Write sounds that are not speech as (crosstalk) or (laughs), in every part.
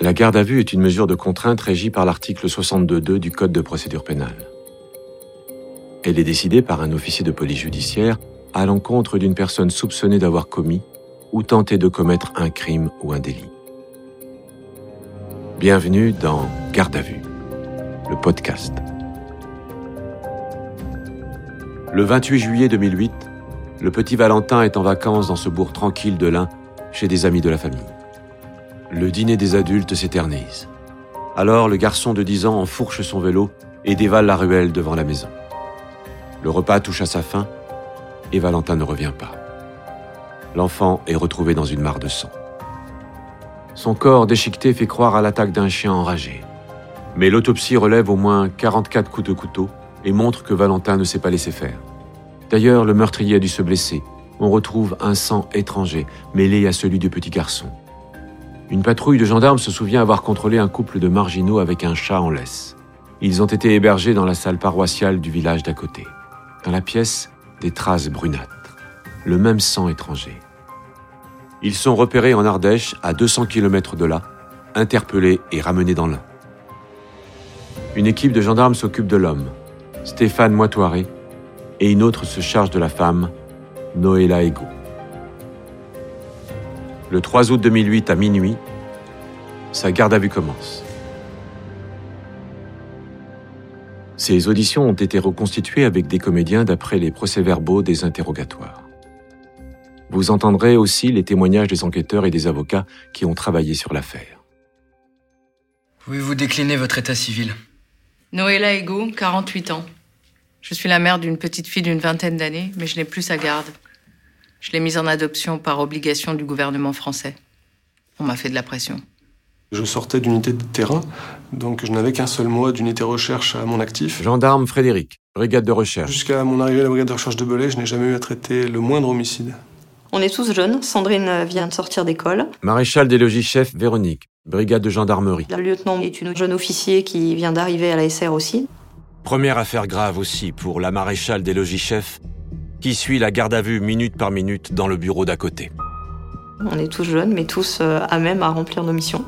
La garde à vue est une mesure de contrainte régie par l'article 62.2 du Code de procédure pénale. Elle est décidée par un officier de police judiciaire à l'encontre d'une personne soupçonnée d'avoir commis ou tenté de commettre un crime ou un délit. Bienvenue dans Garde à vue, le podcast. Le 28 juillet 2008, le petit Valentin est en vacances dans ce bourg tranquille de l'Ain chez des amis de la famille. Le dîner des adultes s'éternise. Alors le garçon de 10 ans enfourche son vélo et dévale la ruelle devant la maison. Le repas touche à sa fin et Valentin ne revient pas. L'enfant est retrouvé dans une mare de sang. Son corps déchiqueté fait croire à l'attaque d'un chien enragé. Mais l'autopsie relève au moins 44 coups de couteau et montre que Valentin ne s'est pas laissé faire. D'ailleurs, le meurtrier a dû se blesser. On retrouve un sang étranger mêlé à celui du petit garçon. Une patrouille de gendarmes se souvient avoir contrôlé un couple de marginaux avec un chat en laisse. Ils ont été hébergés dans la salle paroissiale du village d'à côté. Dans la pièce, des traces brunâtres. Le même sang étranger. Ils sont repérés en Ardèche, à 200 km de là, interpellés et ramenés dans l'Ain. Une équipe de gendarmes s'occupe de l'homme, Stéphane Moitoiré, et une autre se charge de la femme, Noëlla Ego. Le 3 août 2008 à minuit, sa garde à vue commence. Ces auditions ont été reconstituées avec des comédiens d'après les procès-verbaux des interrogatoires. Vous entendrez aussi les témoignages des enquêteurs et des avocats qui ont travaillé sur l'affaire. Pouvez-vous décliner votre état civil Noëlla Ego, 48 ans. Je suis la mère d'une petite fille d'une vingtaine d'années, mais je n'ai plus sa garde. Je l'ai mise en adoption par obligation du gouvernement français. On m'a fait de la pression. Je sortais d'unité de terrain, donc je n'avais qu'un seul mois d'unité recherche à mon actif. Gendarme Frédéric, brigade de recherche. Jusqu'à mon arrivée à la brigade de recherche de Belay, je n'ai jamais eu à traiter le moindre homicide. On est tous jeunes. Sandrine vient de sortir d'école. Maréchal des logis-chefs Véronique, brigade de gendarmerie. La lieutenant est une jeune officier qui vient d'arriver à la SR aussi. Première affaire grave aussi pour la maréchale des logis-chefs qui suit la garde à vue minute par minute dans le bureau d'à côté. On est tous jeunes, mais tous euh, à même à remplir nos missions.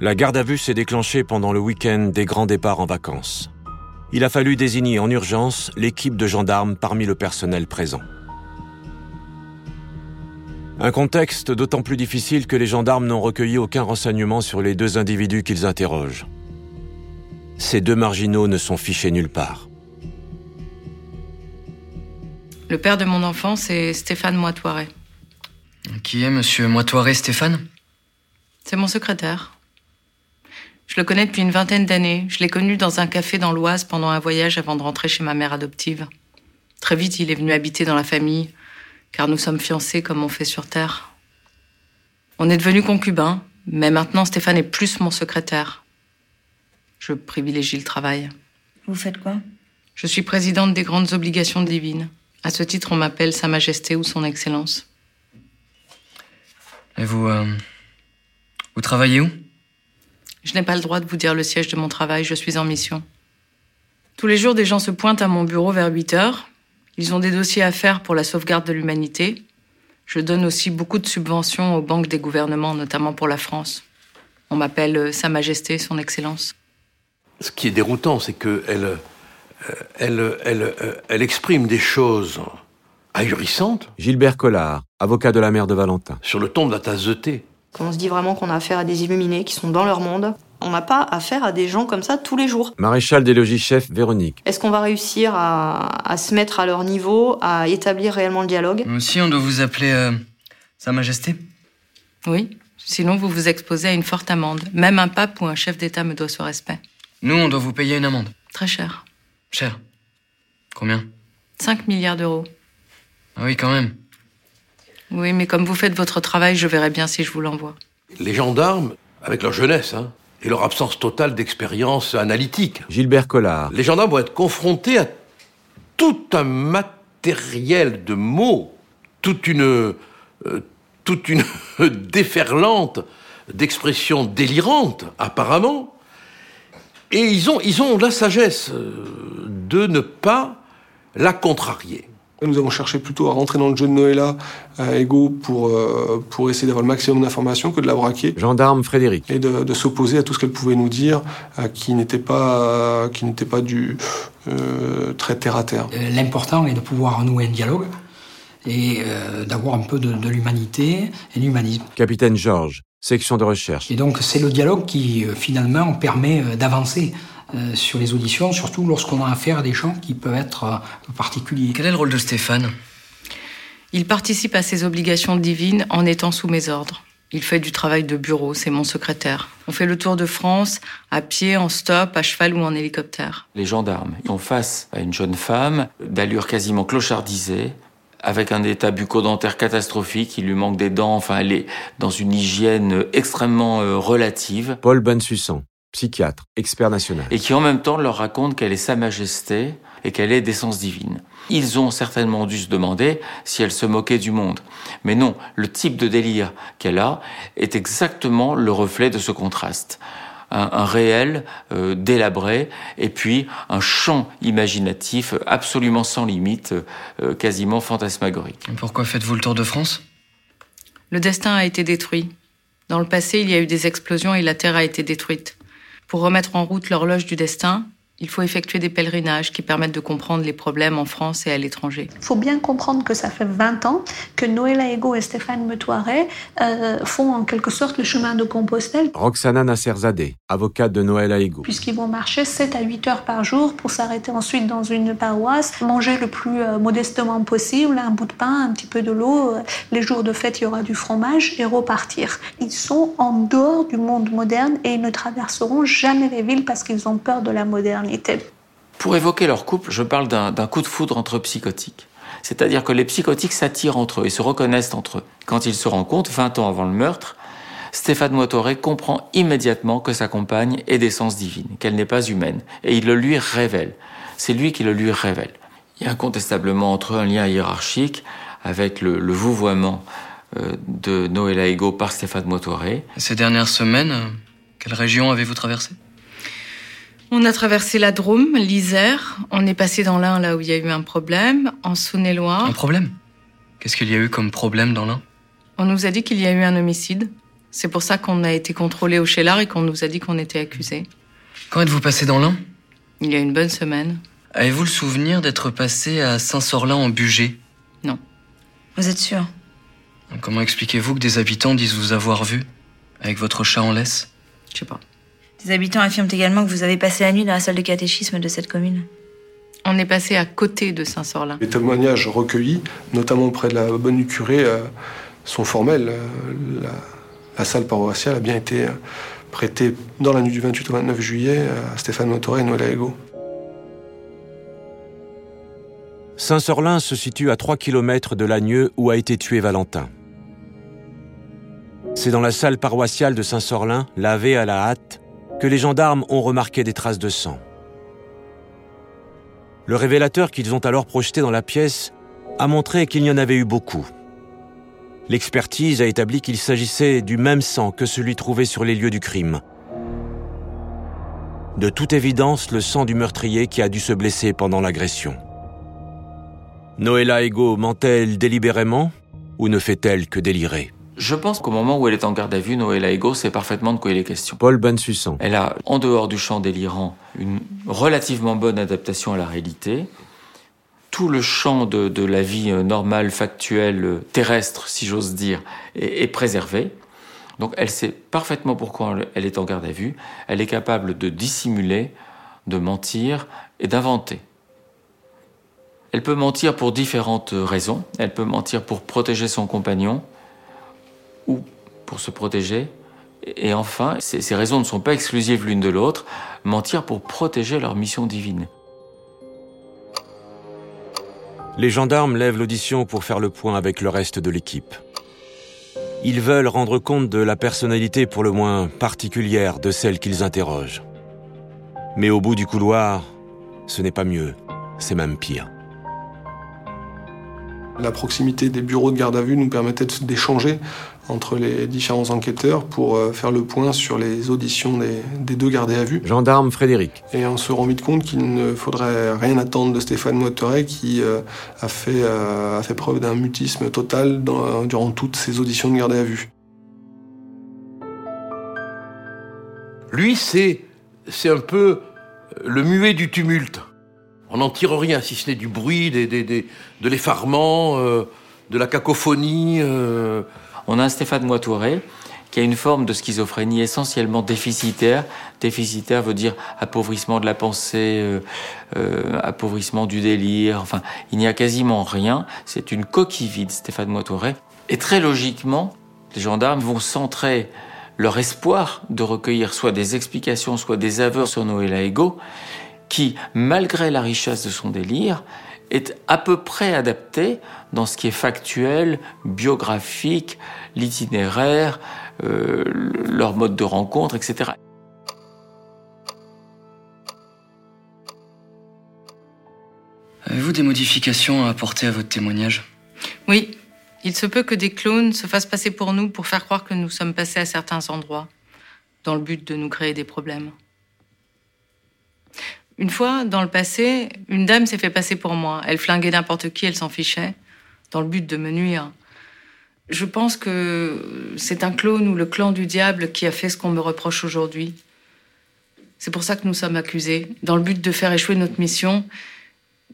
La garde à vue s'est déclenchée pendant le week-end des grands départs en vacances. Il a fallu désigner en urgence l'équipe de gendarmes parmi le personnel présent. Un contexte d'autant plus difficile que les gendarmes n'ont recueilli aucun renseignement sur les deux individus qu'ils interrogent. Ces deux marginaux ne sont fichés nulle part. Le père de mon enfant, c'est Stéphane Moitoiré. Qui est monsieur Moitoiré Stéphane? C'est mon secrétaire. Je le connais depuis une vingtaine d'années. Je l'ai connu dans un café dans l'Oise pendant un voyage avant de rentrer chez ma mère adoptive. Très vite, il est venu habiter dans la famille, car nous sommes fiancés comme on fait sur Terre. On est devenus concubins, mais maintenant Stéphane est plus mon secrétaire. Je privilégie le travail. Vous faites quoi? Je suis présidente des grandes obligations divines. À ce titre, on m'appelle Sa Majesté ou Son Excellence. Et vous. euh, vous travaillez où? Je n'ai pas le droit de vous dire le siège de mon travail, je suis en mission. Tous les jours, des gens se pointent à mon bureau vers 8 heures. Ils ont des dossiers à faire pour la sauvegarde de l'humanité. Je donne aussi beaucoup de subventions aux banques des gouvernements, notamment pour la France. On m'appelle euh, Sa Majesté, Son Excellence. Ce qui est déroutant, c'est qu'elle elle, elle, elle, euh, elle exprime des choses ahurissantes Gilbert Collard, avocat de la mère de Valentin. sur le ton de la tasse de thé. On se dit vraiment qu'on a affaire à des illuminés qui sont dans leur monde. On n'a pas affaire à des gens comme ça tous les jours. Maréchal des logis-chefs Véronique. Est-ce qu'on va réussir à, à se mettre à leur niveau, à établir réellement le dialogue? Aussi, on doit vous appeler euh, Sa Majesté Oui, sinon vous vous exposez à une forte amende. Même un pape ou un chef d'État me doit ce respect. Nous, on doit vous payer une amende. Très cher. Cher. Combien? 5 milliards d'euros. Ah oui, quand même. Oui, mais comme vous faites votre travail, je verrai bien si je vous l'envoie. Les gendarmes, avec leur jeunesse hein, et leur absence totale d'expérience analytique, Gilbert Collard. les gendarmes vont être confrontés à tout un matériel de mots, toute une, euh, toute une (laughs) déferlante d'expressions délirantes, apparemment. Et ils ont, ils ont la sagesse euh, de ne pas la contrarier. Nous avons cherché plutôt à rentrer dans le jeu de Noëlla à Ego pour, euh, pour essayer d'avoir le maximum d'informations que de la braquer. Gendarme Frédéric. Et de, de s'opposer à tout ce qu'elle pouvait nous dire, euh, qui n'était pas, qui n'était pas du euh, très terre à terre. Euh, L'important est de pouvoir nouer un dialogue et euh, d'avoir un peu de, de l'humanité et l'humanisme. Capitaine Georges, section de recherche. Et donc c'est le dialogue qui euh, finalement permet euh, d'avancer euh, sur les auditions, surtout lorsqu'on a affaire à des gens qui peuvent être euh, particuliers. Quel est le rôle de Stéphane? Il participe à ses obligations divines en étant sous mes ordres. Il fait du travail de bureau, c'est mon secrétaire. On fait le tour de France, à pied, en stop, à cheval ou en hélicoptère. Les gendarmes sont face à une jeune femme d'allure quasiment clochardisée, avec un état bucco-dentaire catastrophique, il lui manque des dents, enfin elle est dans une hygiène extrêmement euh, relative, Paul Bensussan, psychiatre, expert national. et qui en même temps leur raconte qu'elle est Sa Majesté et qu'elle est d'essence divine. Ils ont certainement dû se demander si elle se moquait du monde. Mais non, le type de délire qu'elle a est exactement le reflet de ce contraste. Un, un réel euh, délabré et puis un champ imaginatif absolument sans limite, euh, quasiment fantasmagorique. Pourquoi faites-vous le tour de France? Le destin a été détruit. Dans le passé, il y a eu des explosions et la Terre a été détruite. Pour remettre en route l'horloge du destin, il faut effectuer des pèlerinages qui permettent de comprendre les problèmes en France et à l'étranger. Il faut bien comprendre que ça fait 20 ans que Noëlla Ego et Stéphane Metoiret euh, font en quelque sorte le chemin de Compostelle, Roxana Nasserzadeh, avocate de Noël Ego. puisqu'ils vont marcher 7 à 8 heures par jour pour s'arrêter ensuite dans une paroisse, manger le plus euh, modestement possible, un bout de pain, un petit peu de l'eau. euh, Les jours de fête, il y aura du fromage et repartir. Ils sont en dehors du monde moderne et ils ne traverseront jamais les villes parce qu'ils ont peur de la modernité. Pour évoquer leur couple, je parle d'un coup de foudre entre psychotiques. C'est-à-dire que les psychotiques s'attirent entre eux et se reconnaissent entre eux. Quand ils se rencontrent, 20 ans avant le meurtre, Stéphane Motoré comprend immédiatement que sa compagne est d'essence divine, qu'elle n'est pas humaine, et il le lui révèle. C'est lui qui le lui révèle. Il y a incontestablement entre eux un lien hiérarchique avec le, le vouvoiement euh, de Noëlla Ego par Stéphane Motoré. Ces dernières semaines, quelle région avez-vous traversé On a traversé la Drôme, l'Isère, on est passé dans l'Ain là où il y a eu un problème, en Saône-et-Loire. Un problème? Qu'est-ce qu'il y a eu comme problème dans l'un On nous a dit qu'il y a eu un homicide. C'est pour ça qu'on a été contrôlé au Chélar et qu'on nous a dit qu'on était accusé. Quand êtes-vous passé dans l'un Il y a une bonne semaine. Avez-vous le souvenir d'être passé à Saint-Sorlin en Bugey Vous êtes sûr? Comment expliquez-vous que des habitants disent vous avoir vu? Avec votre chat en laisse? Je sais pas. Des habitants affirment également que vous avez passé la nuit dans la salle de catéchisme de cette commune. On est passé à côté de Saint-Sorlin. Les témoignages recueillis, notamment auprès de la bonne du curé, euh, sont formels. Euh, La, la salle paroissiale a bien été euh, prêtée dans la nuit du 28 au 29 juillet à Stéphane Motoré et Noël Ego. Saint-Sorlin se situe à 3 km de Lagneux où a été tué Valentin. C'est dans la salle paroissiale de Saint-Sorlin, lavée à la hâte, que les gendarmes ont remarqué des traces de sang. Le révélateur qu'ils ont alors projeté dans la pièce a montré qu'il y en avait eu beaucoup. L'expertise a établi qu'il s'agissait du même sang que celui trouvé sur les lieux du crime. De toute évidence, le sang du meurtrier qui a dû se blesser pendant l'agression. Noëlla Ego ment-elle délibérément ou ne fait-elle que délirer? Je pense qu'au moment où elle est en garde à vue, Noëlla Ego sait parfaitement de quoi il est question. Paul Bensussan. Elle a, en dehors du champ délirant, une relativement bonne adaptation à la réalité. Tout le champ de, de la vie euh, normale, factuelle, euh, terrestre, si j'ose dire, est, est préservé. Donc elle sait parfaitement pourquoi elle est en garde à vue. Elle est capable de dissimuler, de mentir et d'inventer. Elle peut mentir pour différentes raisons. Elle peut mentir pour protéger son compagnon ou pour se protéger. Et enfin, ces, ces raisons ne sont pas exclusives l'une de l'autre. Mentir pour protéger leur mission divine. Les gendarmes lèvent l'audition pour faire le point avec le reste de l'équipe. Ils veulent rendre compte de la personnalité pour le moins particulière de celle qu'ils interrogent. Mais au bout du couloir, ce n'est pas mieux, c'est même pire. La proximité des bureaux de garde à vue nous permettait d'échanger entre les différents enquêteurs pour euh, faire le point sur les auditions des, des deux gardés à vue. Gendarme Frédéric. Et on se rend vite compte qu'il ne faudrait rien attendre de Stéphane Motteret qui euh, a, fait, euh, a fait preuve d'un mutisme total dans- durant toutes ces auditions de gardés à vue. Lui, c'est, c'est un peu le muet du tumulte. On n'en tire rien, si ce n'est du bruit, des, des- des- de l'effarement, euh, de la cacophonie. On a Stéphane Moitouré qui a une forme de schizophrénie essentiellement déficitaire. Déficitaire veut dire appauvrissement de la pensée, euh, euh, appauvrissement du délire. Enfin, il n'y a quasiment rien. C'est une coquille vide, Stéphane Moitouré. Et très logiquement, les gendarmes vont centrer leur espoir de recueillir soit des explications, soit des aveux sur Noëlla Ego, qui, malgré la richesse de son délire, est à peu près adapté dans ce qui est factuel, biographique, l'itinéraire, euh, leur mode de rencontre, etc. Avez-vous des modifications à apporter à votre témoignage? Oui, il se peut que des clones se fassent passer pour nous pour faire croire que nous sommes passés à certains endroits, dans le but de nous créer des problèmes. Une fois, dans le passé, une dame s'est fait passer pour moi. Elle flinguait n'importe qui, elle s'en fichait, dans le but de me nuire. Je pense que c'est un clone ou le clan du diable qui a fait ce qu'on me reproche aujourd'hui. C'est pour ça que nous sommes accusés, dans le but de faire échouer notre mission,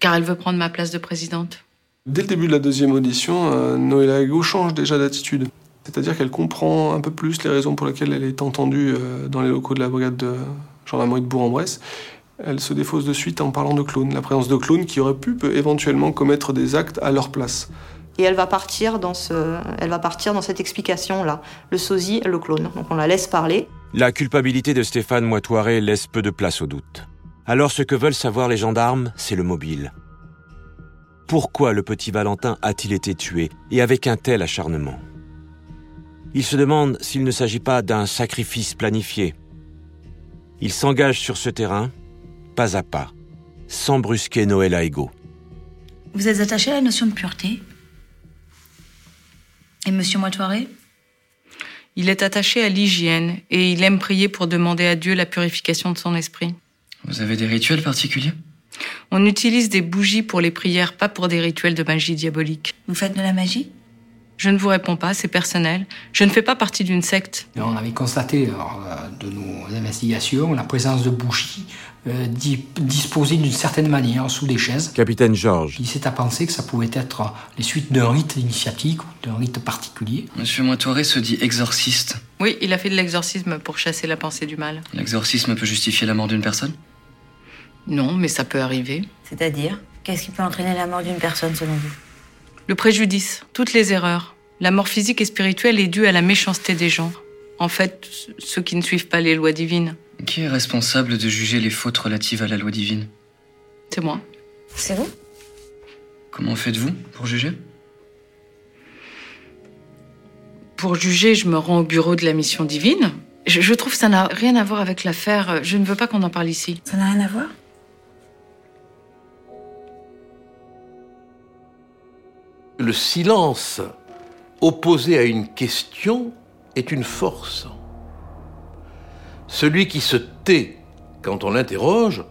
car elle veut prendre ma place de présidente. Dès le début de la deuxième audition, euh, Noëlla change déjà d'attitude. C'est-à-dire qu'elle comprend un peu plus les raisons pour lesquelles elle est entendue euh, dans les locaux de la brigade de gendarmerie de Bourg-en-Bresse. Elle se défausse de suite en parlant de clones, la présence de clones qui auraient pu peut, éventuellement commettre des actes à leur place. Et elle va partir dans, ce, elle va partir dans cette explication-là. Le sosie, le clone. Donc on la laisse parler. La culpabilité de Stéphane Moitoiré laisse peu de place au doute. Alors ce que veulent savoir les gendarmes, c'est le mobile. Pourquoi le petit Valentin a-t-il été tué et avec un tel acharnement? Ils se demandent s'il ne s'agit pas d'un sacrifice planifié. Ils s'engagent sur ce terrain, pas à pas, sans brusquer Noël à ego. Vous êtes attaché à la notion de pureté? Et Monsieur Moitoiré? Il est attaché à l'hygiène et il aime prier pour demander à Dieu la purification de son esprit. Vous avez des rituels particuliers? On utilise des bougies pour les prières, pas pour des rituels de magie diabolique. Vous faites de la magie? Je ne vous réponds pas, c'est personnel. Je ne fais pas partie d'une secte. Et on avait constaté lors euh, de nos investigations la présence de bougies euh, di- disposées d'une certaine manière sous des chaises. Capitaine Georges, Il s'est à penser que ça pouvait être les suites d'un rite initiatique ou d'un rite particulier. Monsieur Moitoiré se dit exorciste. Oui, il a fait de l'exorcisme pour chasser la pensée du mal. L'exorcisme peut justifier la mort d'une personne? Non, mais ça peut arriver. C'est-à-dire Qu'est-ce qui peut entraîner la mort d'une personne selon vous? Le préjudice, toutes les erreurs. La mort physique et spirituelle est due à la méchanceté des gens. En fait, ceux qui ne suivent pas les lois divines. Qui est responsable de juger les fautes relatives à la loi divine? C'est moi. C'est vous? Comment faites-vous pour juger? Pour juger, je me rends au bureau de la mission divine. Je, je trouve que ça n'a rien à voir avec l'affaire. Je ne veux pas qu'on en parle ici. Ça n'a rien à voir? Le silence opposé à une question est une force. Celui qui se tait quand on l'interroge,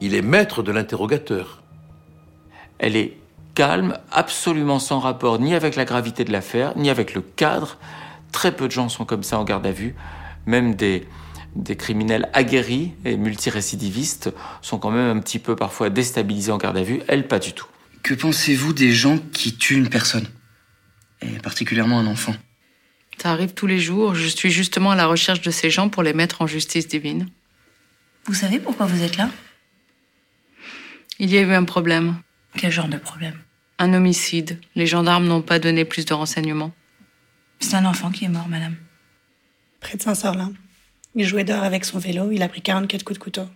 il est maître de l'interrogateur. Elle est calme, absolument sans rapport ni avec la gravité de l'affaire, ni avec le cadre. Très peu de gens sont comme ça en garde à vue. Même des, criminels aguerris et multirécidivistes sont quand même un petit peu parfois déstabilisés en garde à vue. Elle, pas du tout. Que pensez-vous des gens qui tuent une personne? Et particulièrement un enfant Ça arrive tous les jours. Je suis justement à la recherche de ces gens pour les mettre en justice divine. Vous savez pourquoi vous êtes là? Il y a eu un problème. Quel genre de problème? Un homicide. Les gendarmes n'ont pas donné plus de renseignements. C'est un enfant qui est mort, madame. Près de Saint-Sorlin. Il jouait dehors avec son vélo, il a pris 44 coups de couteau.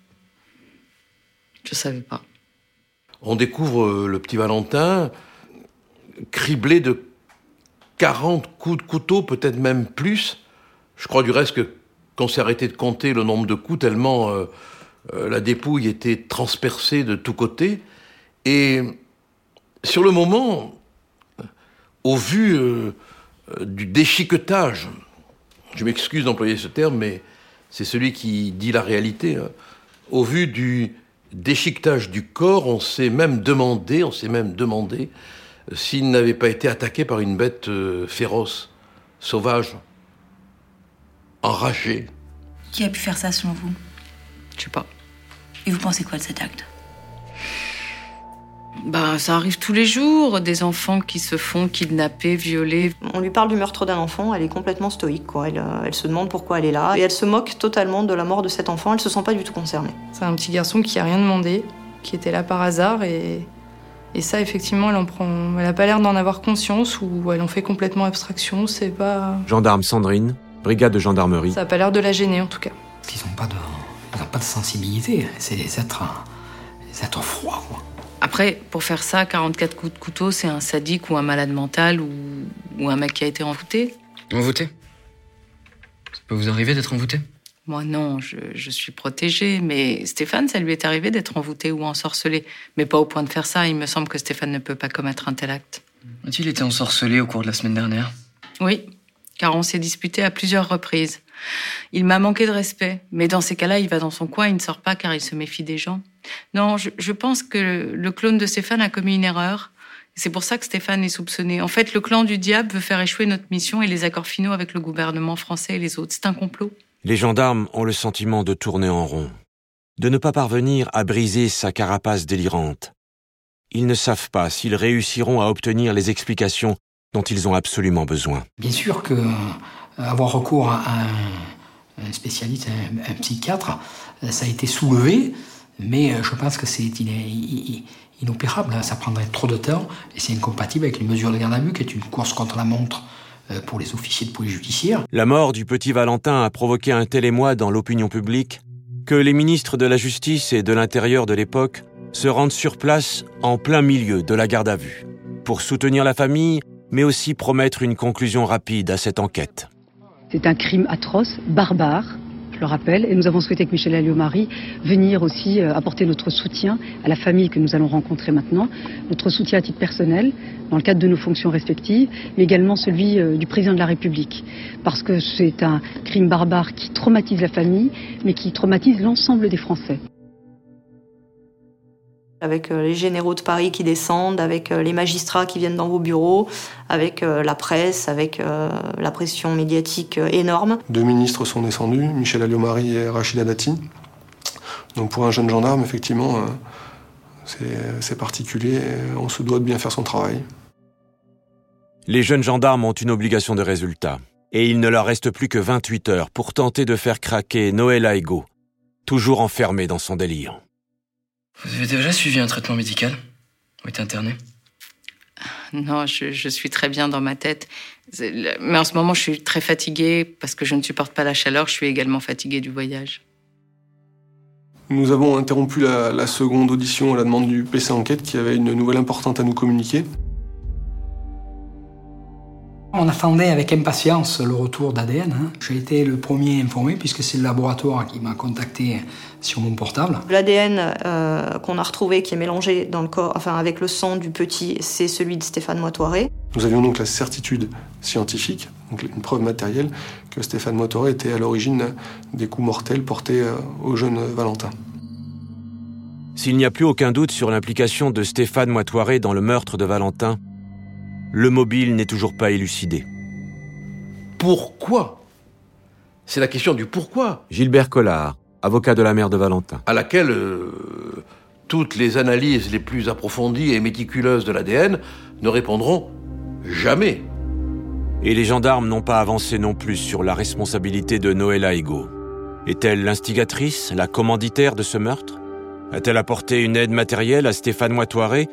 Je savais pas. On découvre euh, le petit Valentin criblé de 40 coups de couteau, peut-être même plus. Je crois du reste que qu'on s'est arrêté de compter le nombre de coups tellement euh, euh, la dépouille était transpercée de tous côtés. Et sur le moment, au vu du déchiquetage. Je m'excuse d'employer ce terme, mais c'est celui qui dit la réalité. hein. Au vu du déchiquetage du corps, on s'est même demandé, on s'est même demandé euh, s'il n'avait pas été attaqué par une bête euh, féroce, sauvage, enragée. Qui a pu faire ça selon vous? Je sais pas. Et vous pensez quoi de cet acte? Bah, ça arrive tous les jours, des enfants qui se font kidnapper, violer. On lui parle du meurtre d'un enfant, elle est complètement stoïque. Quoi. Elle, euh, elle se demande pourquoi elle est là. Et elle se moque totalement de la mort de cet enfant. Elle se sent pas du tout concernée. C'est un petit garçon qui a rien demandé, qui était là par hasard et, et ça effectivement elle en prend. Elle a pas l'air d'en avoir conscience ou elle en fait complètement abstraction. C'est pas. Gendarme Sandrine, brigade de gendarmerie. Ça a pas l'air de la gêner en tout cas. Ils n'ont pas, de, ils ont pas de sensibilité. C'est des êtres, des êtres froids. Quoi. Après, pour faire ça, 44 coups de couteau, c'est un sadique ou un malade mental ou, ou un mec qui a été envoûté. Envoûté? Ça peut vous arriver d'être envoûté? Moi, non, je, je suis protégée. Mais Stéphane, ça lui est arrivé d'être envoûté ou ensorcelé. Mais pas au point de faire ça. Il me semble que Stéphane ne peut pas commettre un tel acte. A-t-il été ensorcelé au cours de la semaine dernière? Oui, car on s'est disputé à plusieurs reprises. Il m'a manqué de respect, mais dans ces cas-là, il va dans son coin, il ne sort pas car il se méfie des gens. Non, je, je pense que le, le clone de Stéphane a commis une erreur. C'est pour ça que Stéphane est soupçonné. En fait, le clan du diable veut faire échouer notre mission et les accords finaux avec le gouvernement français et les autres. C'est un complot. Les gendarmes ont le sentiment de tourner en rond, de ne pas parvenir à briser sa carapace délirante. Ils ne savent pas s'ils réussiront à obtenir les explications dont ils ont absolument besoin. Bien sûr que euh, avoir recours à un, spécialiste, un, psychiatre, euh, ça a été soulevé, mais euh, je pense que c'est in- in- inopérable. hein. Ça prendrait trop de temps et c'est incompatible avec les mesures de garde à vue, qui est une course contre la montre euh, pour les officiers de police judiciaire. La mort du petit Valentin a provoqué un tel émoi dans l'opinion publique que les ministres de la Justice et de l'Intérieur de l'époque se rendent sur place en plein milieu de la garde à vue, pour soutenir la famille, mais aussi promettre une conclusion rapide à cette enquête. C'est un crime atroce, barbare, je le rappelle, et nous avons souhaité avec Michel Alliot-Marie venir aussi euh, apporter notre soutien à la famille que nous allons rencontrer maintenant, notre soutien à titre personnel, dans le cadre de nos fonctions respectives, mais également celui euh, du président de la République, parce que c'est un crime barbare qui traumatise la famille, mais qui traumatise l'ensemble des Français. Avec euh, les généraux de Paris qui descendent, avec euh, les magistrats qui viennent dans vos bureaux, avec euh, la presse, avec la pression médiatique énorme. Deux ministres sont descendus, Michel Alliot-Marie et Rachida Dati. Donc pour un jeune gendarme, effectivement, c'est particulier. On se doit de bien faire son travail. Les jeunes gendarmes ont une obligation de résultat, et il ne leur reste plus que 28 heures pour tenter de faire craquer Noël Aigo, toujours enfermé dans son délire. Vous avez déjà suivi un traitement médical? Ou été interné? Non, je, je suis très bien dans ma tête. Mais en ce moment, je suis très fatiguée parce que je ne supporte pas la chaleur. Je suis également fatiguée du voyage. Nous avons interrompu la, la seconde audition à la demande du PC Enquête qui avait une nouvelle importante à nous communiquer. On attendait avec impatience le retour d'ADN. hein. J'ai été le premier informé puisque c'est le laboratoire qui m'a contacté sur mon portable. L'ADN euh, qu'on a retrouvé, qui est mélangé dans le corps, enfin avec le sang du petit, c'est celui de Stéphane Moitoiré. Nous avions donc la certitude scientifique, donc une preuve matérielle, que Stéphane Motoré était à l'origine des coups mortels portés euh, au jeune Valentin. S'il n'y a plus aucun doute sur l'implication de Stéphane Moitoiré dans le meurtre de Valentin, le mobile n'est toujours pas élucidé. Pourquoi? C'est la question du pourquoi. Gilbert Collard, avocat de la mère de Valentin. à laquelle euh, toutes les analyses les plus approfondies et méticuleuses de l'ADN ne répondront jamais. Et les gendarmes n'ont pas avancé non plus sur la responsabilité de Noël Aigo. Est-elle l'instigatrice, la commanditaire de ce meurtre? A-t-elle apporté une aide matérielle à Stéphane Moitoiré?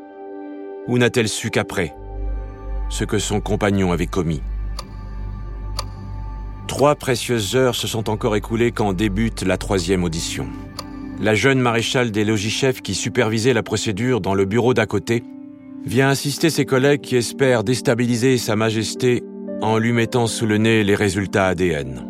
Ou n'a-t-elle su qu'après ce que son compagnon avait commis? Trois précieuses heures se sont encore écoulées quand débute la troisième audition. La jeune maréchale des logis-chefs qui supervisait la procédure dans le bureau d'à côté vient assister ses collègues qui espèrent déstabiliser Sa Majesté en lui mettant sous le nez les résultats ADN.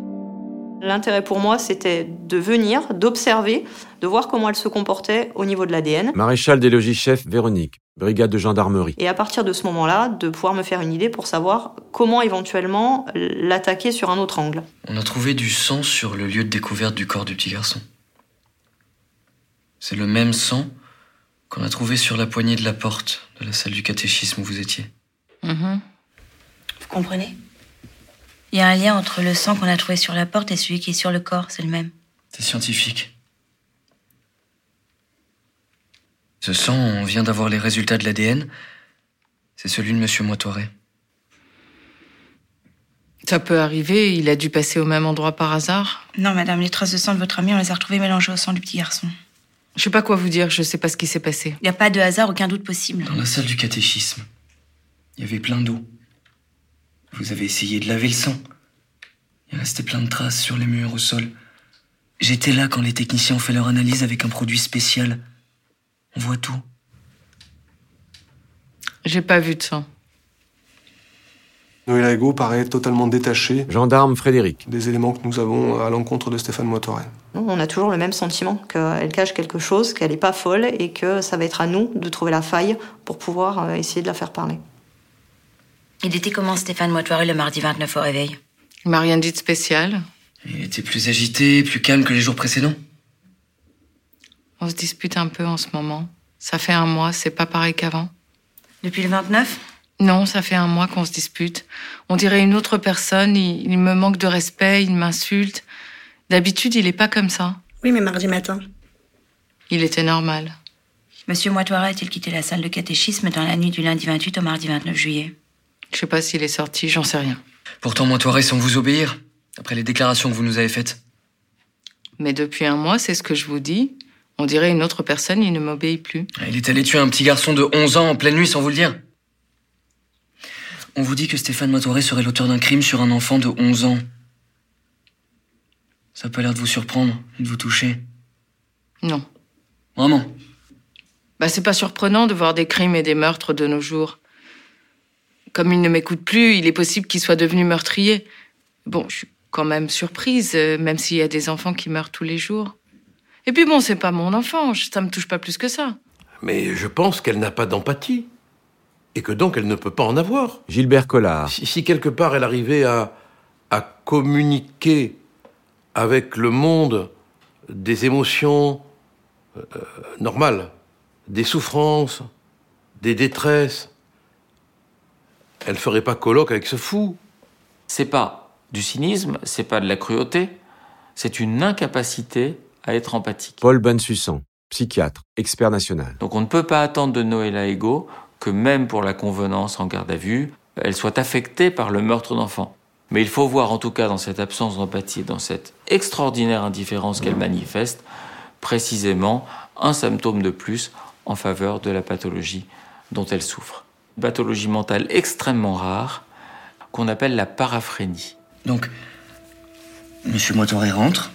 L'intérêt pour moi, c'était de venir, d'observer, de voir comment elle se comportait au niveau de l'ADN. Maréchal des logis-chefs Véronique. Brigade de gendarmerie. Et à partir de ce moment-là, de pouvoir me faire une idée pour savoir comment éventuellement l'attaquer sur un autre angle. On a trouvé du sang sur le lieu de découverte du corps du petit garçon. C'est le même sang qu'on a trouvé sur la poignée de la porte de la salle du catéchisme où vous étiez. Mhm. Vous comprenez? Il y a un lien entre le sang qu'on a trouvé sur la porte et celui qui est sur le corps, c'est le même. C'est scientifique. Ce sang, on vient d'avoir les résultats de l'ADN. C'est celui de Monsieur Moitoret. Ça peut arriver, il a dû passer au même endroit par hasard. Non, madame, les traces de sang de votre ami, on les a retrouvées mélangées au sang du petit garçon. Je sais pas quoi vous dire, je sais pas ce qui s'est passé. Il n'y a pas de hasard, aucun doute possible. Dans la salle du catéchisme, il y avait plein d'eau. Vous avez essayé de laver le sang. Il restait plein de traces sur les murs, au sol. J'étais là quand les techniciens ont fait leur analyse avec un produit spécial. On voit tout. J'ai pas vu de sang. Noël Ego paraît totalement détaché. Gendarme Frédéric. Des éléments que nous avons à l'encontre de Stéphane Moitoret. On a toujours le même sentiment qu'elle cache quelque chose, qu'elle n'est pas folle et que ça va être à nous de trouver la faille pour pouvoir euh, essayer de la faire parler. Il était comment Stéphane Moitoret le mardi 29 au réveil? Il m'a rien dit de spécial. Il était plus agité, plus calme que les jours précédents? On se dispute un peu en ce moment. Ça fait un mois, c'est pas pareil qu'avant. Depuis le 29 Non, ça fait un mois qu'on se dispute. On dirait une autre personne, il, il me manque de respect, il m'insulte. D'habitude, il est pas comme ça. Oui, mais mardi matin. Il était normal. Monsieur Moitoret a-t-il quitté la salle de catéchisme dans la nuit du lundi 28 au mardi 29 juillet? Je sais pas s'il est sorti, j'en sais rien. Pourtant, Moitoret sans vous obéir, après les déclarations que vous nous avez faites. Mais depuis un mois, c'est ce que je vous dis. On dirait une autre personne, il ne m'obéit plus. Il est allé tuer un petit garçon de 11 ans en pleine nuit sans vous le dire. On vous dit que Stéphane Moitoret serait l'auteur d'un crime sur un enfant de 11 ans. Ça a pas l'air de vous surprendre, de vous toucher. Non. Vraiment Bah, c'est pas surprenant de voir des crimes et des meurtres de nos jours. Comme il ne m'écoute plus, il est possible qu'il soit devenu meurtrier. Bon, je suis quand même surprise, euh, même s'il y a des enfants qui meurent tous les jours. Et puis bon, c'est pas mon enfant, ça me touche pas plus que ça. Mais je pense qu'elle n'a pas d'empathie. Et que donc elle ne peut pas en avoir. Gilbert Collard. Si, si quelque part elle arrivait à, à communiquer avec le monde des émotions euh, normales, des souffrances, des détresses, elle ferait pas colloque avec ce fou. C'est pas du cynisme, c'est pas de la cruauté, c'est une incapacité à être empathique. Paul Bensussan, psychiatre, expert national. Donc on ne peut pas attendre de Noëlla Ego que même pour la convenance en garde à vue, elle soit affectée par le meurtre d'enfants. Mais il faut voir en tout cas dans cette absence d'empathie, dans cette extraordinaire indifférence qu'elle manifeste, précisément un symptôme de plus en faveur de la pathologie dont elle souffre. Pathologie mentale extrêmement rare qu'on appelle la paraphrénie. Donc, Monsieur Moitoret rentre,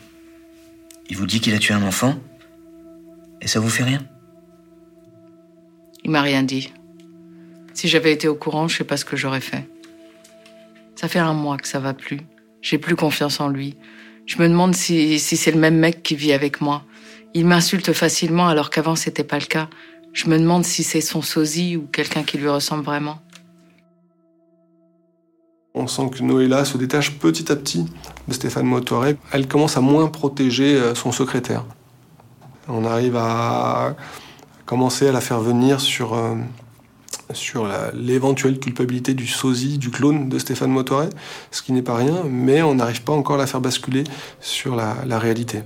il vous dit qu'il a tué un enfant, et ça vous fait rien? Il m'a rien dit. Si j'avais été au courant, je sais pas ce que j'aurais fait. Ça fait un mois que ça va plus. J'ai plus confiance en lui. Je me demande si, si c'est le même mec qui vit avec moi. Il m'insulte facilement alors qu'avant c'était pas le cas. Je me demande si c'est son sosie ou quelqu'un qui lui ressemble vraiment. On sent que Noëlla se détache petit à petit de Stéphane Motoret. Elle commence à moins protéger euh, son secrétaire. On arrive à commencer à la faire venir sur, euh, l'éventuelle culpabilité du sosie, du clone de Stéphane Motoret, ce qui n'est pas rien, mais on n'arrive pas encore à la faire basculer sur la réalité.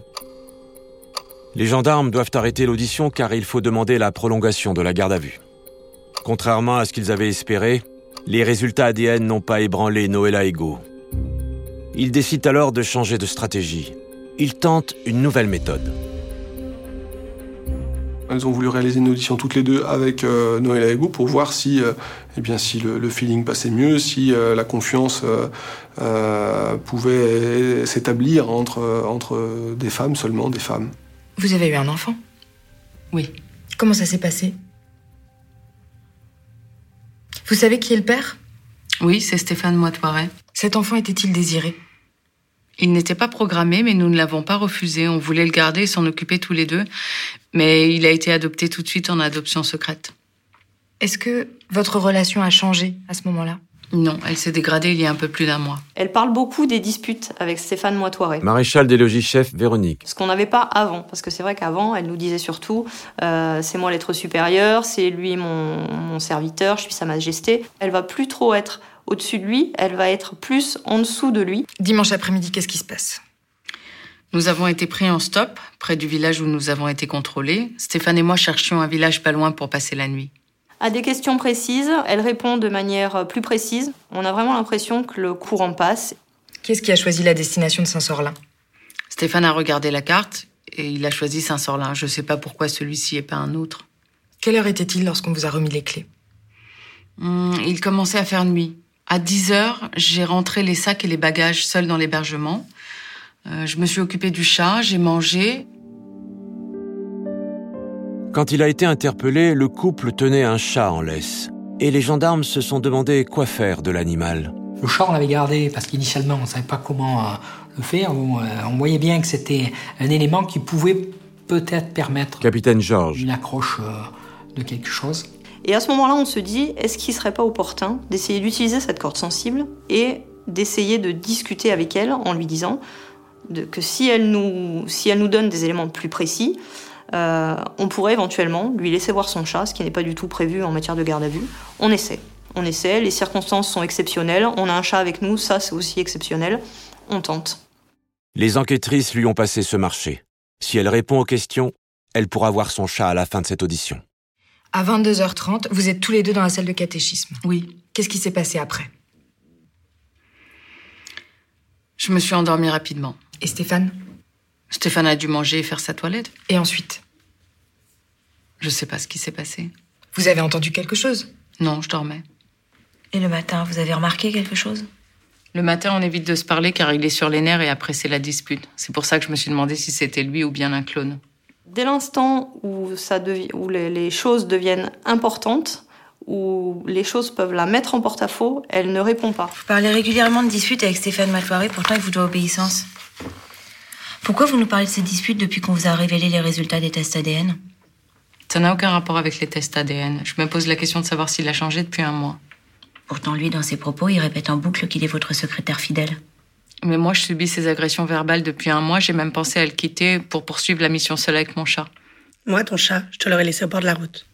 Les gendarmes doivent arrêter l'audition car il faut demander la prolongation de la garde à vue. Contrairement à ce qu'ils avaient espéré, les résultats ADN n'ont pas ébranlé Noëlla Ego. Ils décident alors de changer de stratégie. Ils tentent une nouvelle méthode. Elles ont voulu réaliser une audition toutes les deux avec euh, Noëlla Ego pour voir si, euh, eh bien, si le, le, feeling passait mieux, si euh, la confiance pouvait s'établir entre, entre des femmes, seulement des femmes. Vous avez eu un enfant? Oui. Comment ça s'est passé? Vous savez qui est le père? Oui, c'est Stéphane Moitoiret. Cet enfant était-il désiré? Il n'était pas programmé, mais nous ne l'avons pas refusé. On voulait le garder et s'en occuper tous les deux. Mais il a été adopté tout de suite en adoption secrète. Est-ce que votre relation a changé à ce moment-là? Non, elle s'est dégradée il y a un peu plus d'un mois. Elle parle beaucoup des disputes avec Stéphane Moitoiré. Maréchal des logis chef Véronique. Ce qu'on n'avait pas avant, parce que c'est vrai qu'avant, elle nous disait surtout euh, c'est moi l'être supérieur, c'est lui mon, mon serviteur, je suis sa majesté. Elle va plus trop être au-dessus de lui, elle va être plus en dessous de lui. Dimanche après-midi, qu'est-ce qui se passe? Nous avons été pris en stop près du village où nous avons été contrôlés. Stéphane et moi cherchions un village pas loin pour passer la nuit. À des questions précises, elle répond de manière plus précise. On a vraiment l'impression que le courant passe. Qu'est-ce qui a choisi la destination de Saint-Sorlin? Stéphane a regardé la carte et il a choisi Saint-Sorlin. Je sais pas pourquoi celui-ci et pas un autre. Quelle heure était-il lorsqu'on vous a remis les clés? Hum, Il commençait à faire nuit. À 10 heures, j'ai rentré les sacs et les bagages seuls dans l'hébergement. Euh, je me suis occupée du chat, j'ai mangé. Quand il a été interpellé, le couple tenait un chat en laisse. Et les gendarmes se sont demandé quoi faire de l'animal. Le chat, on l'avait gardé parce qu'initialement, on ne savait pas comment euh, le faire. On, euh, on voyait bien que c'était un élément qui pouvait peut-être permettre Capitaine Georges. une accroche euh, de quelque chose. Et à ce moment-là, on se dit, est-ce qu'il serait pas opportun d'essayer d'utiliser cette corde sensible et d'essayer de discuter avec elle en lui disant de- que si elle, nous, si elle nous donne des éléments plus précis, euh, on pourrait éventuellement lui laisser voir son chat, ce qui n'est pas du tout prévu en matière de garde à vue. On essaie. On essaie, les circonstances sont exceptionnelles, on a un chat avec nous, ça c'est aussi exceptionnel. On tente. Les enquêtrices lui ont passé ce marché. Si elle répond aux questions, elle pourra voir son chat à la fin de cette audition. À 22h30, vous êtes tous les deux dans la salle de catéchisme. Oui. Qu'est-ce qui s'est passé après? Je me suis endormie rapidement. Et Stéphane? Stéphane a dû manger et faire sa toilette. Et ensuite? Je sais pas ce qui s'est passé. Vous avez entendu quelque chose? Non, je dormais. Et le matin, vous avez remarqué quelque chose? Le matin, on évite de se parler car il est sur les nerfs et après c'est la dispute. C'est pour ça que je me suis demandé si c'était lui ou bien un clone. Dès l'instant où, ça devi- où les, les choses deviennent importantes, où les choses peuvent la mettre en porte-à-faux, elle ne répond pas. Vous parlez régulièrement de disputes avec Stéphane Malfoiré, pourtant il vous doit obéissance. Pourquoi vous nous parlez de ces disputes depuis qu'on vous a révélé les résultats des tests ADN Ça n'a aucun rapport avec les tests ADN. Je me pose la question de savoir s'il a changé depuis un mois. Pourtant, lui, dans ses propos, il répète en boucle qu'il est votre secrétaire fidèle. Mais moi, je subis ces agressions verbales depuis un mois. J'ai même pensé à le quitter pour poursuivre la mission seule avec mon chat. Moi, ton chat, je te l'aurais laissé au bord de la route.